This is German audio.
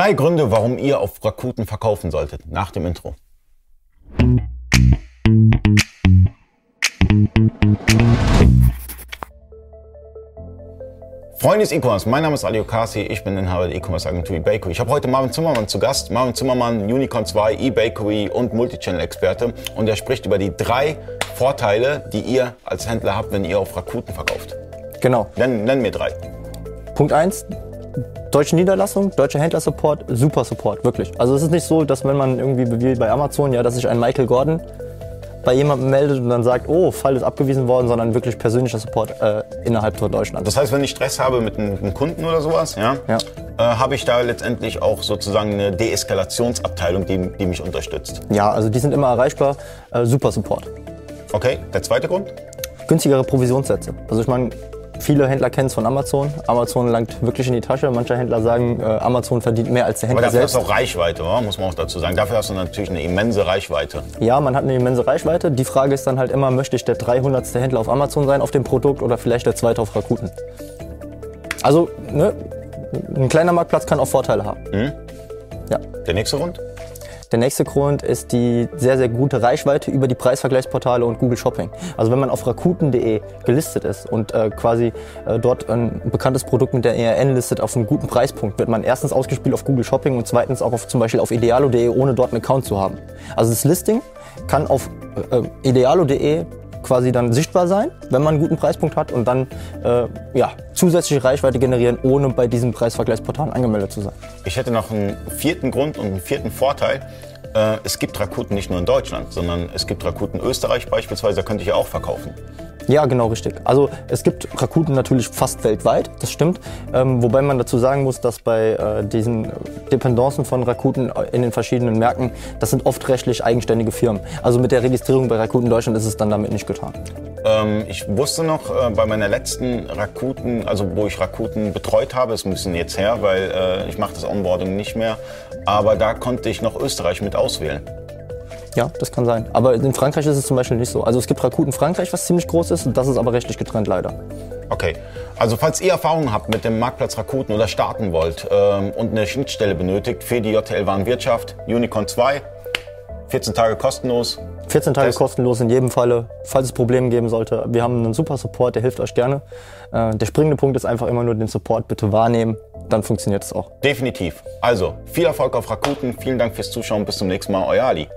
Drei Gründe, warum ihr auf Rakuten verkaufen solltet. Nach dem Intro. Freunde des E-Commerce, mein Name ist Ali Okasi, ich bin Inhaber der E-Commerce Agentur eBakery. Ich habe heute Marvin Zimmermann zu Gast. Marvin Zimmermann, Unicorn 2, eBakery und Multichannel-Experte. Und er spricht über die drei Vorteile, die ihr als Händler habt, wenn ihr auf Rakuten verkauft. Genau. Nenn, nenn mir drei. Punkt 1, deutsche Niederlassung, deutscher Händler-Support, super Support, wirklich. Also es ist nicht so, dass wenn man irgendwie wie bei Amazon, ja, dass sich ein Michael Gordon bei jemandem meldet und dann sagt, oh, Fall ist abgewiesen worden, sondern wirklich persönlicher Support äh, innerhalb Deutschlands. Das heißt, wenn ich Stress habe mit einem, einem Kunden oder sowas, ja, Ja. äh, habe ich da letztendlich auch sozusagen eine Deeskalationsabteilung, die, die mich unterstützt. Ja, also die sind immer erreichbar, äh, super Support. Okay, der zweite Grund? Günstigere Provisionssätze. Also ich meine, viele Händler kennen es von Amazon. Amazon langt wirklich in die Tasche. Manche Händler sagen, äh, Amazon verdient mehr als der Aber Händler dafür hast selbst. du auch Reichweite, oder? muss man auch dazu sagen. Dafür hast du natürlich eine immense Reichweite. Ja, man hat eine immense Reichweite. Die Frage ist dann halt immer, möchte ich der 300. Händler auf Amazon sein auf dem Produkt oder vielleicht der zweite auf Rakuten? Also, ne, ein kleiner Marktplatz kann auch Vorteile haben. Ja. Der nächste Grund? Der nächste Grund ist die sehr, sehr gute Reichweite über die Preisvergleichsportale und Google Shopping. Also wenn man auf rakuten.de gelistet ist und äh, quasi äh, dort ein bekanntes Produkt mit der ERN listet auf einem guten Preispunkt, wird man erstens ausgespielt auf Google Shopping und zweitens auch auf, zum Beispiel auf idealo.de, ohne dort einen Account zu haben. Also das Listing kann auf äh, idealo.de quasi dann sichtbar sein, wenn man einen guten Preispunkt hat und dann äh, ja, zusätzliche Reichweite generieren, ohne bei diesen Preisvergleichsportalen angemeldet zu sein. Ich hätte noch einen vierten Grund und einen vierten Vorteil. Äh, Es gibt Rakuten nicht nur in Deutschland, sondern es gibt Rakuten Österreich beispielsweise, da könnte ich ja auch verkaufen. Ja, genau richtig. Also es gibt Rakuten natürlich fast weltweit, das stimmt. Ähm, wobei man dazu sagen muss, dass bei äh, diesen Dependancen von Rakuten in den verschiedenen Märkten, das sind oft rechtlich eigenständige Firmen. Also mit der Registrierung bei Rakuten Deutschland ist es dann damit nicht getan. Ähm, ich wusste noch äh, bei meiner letzten Rakuten, also wo ich Rakuten betreut habe, ein bisschen jetzt her, weil äh, ich mache das Onboarding nicht mehr, aber da konnte ich noch Österreich mit auswählen. Ja, das kann sein. Aber in Frankreich ist es zum Beispiel nicht so. Also es gibt Rakuten Frankreich, was ziemlich groß ist, das ist aber rechtlich getrennt leider. Okay, also falls ihr Erfahrungen habt mit dem Marktplatz Rakuten oder starten wollt ähm, und eine Schnittstelle benötigt für die JTL Warenwirtschaft, Unicorn 2, 14 Tage kostenlos. 14 Tage Test. kostenlos in jedem Falle, falls es Probleme geben sollte. Wir haben einen super Support, der hilft euch gerne. Äh, der springende Punkt ist einfach immer nur den Support bitte wahrnehmen, dann funktioniert es auch. Definitiv. Also, viel Erfolg auf Rakuten, vielen Dank fürs Zuschauen, bis zum nächsten Mal, euer Ali.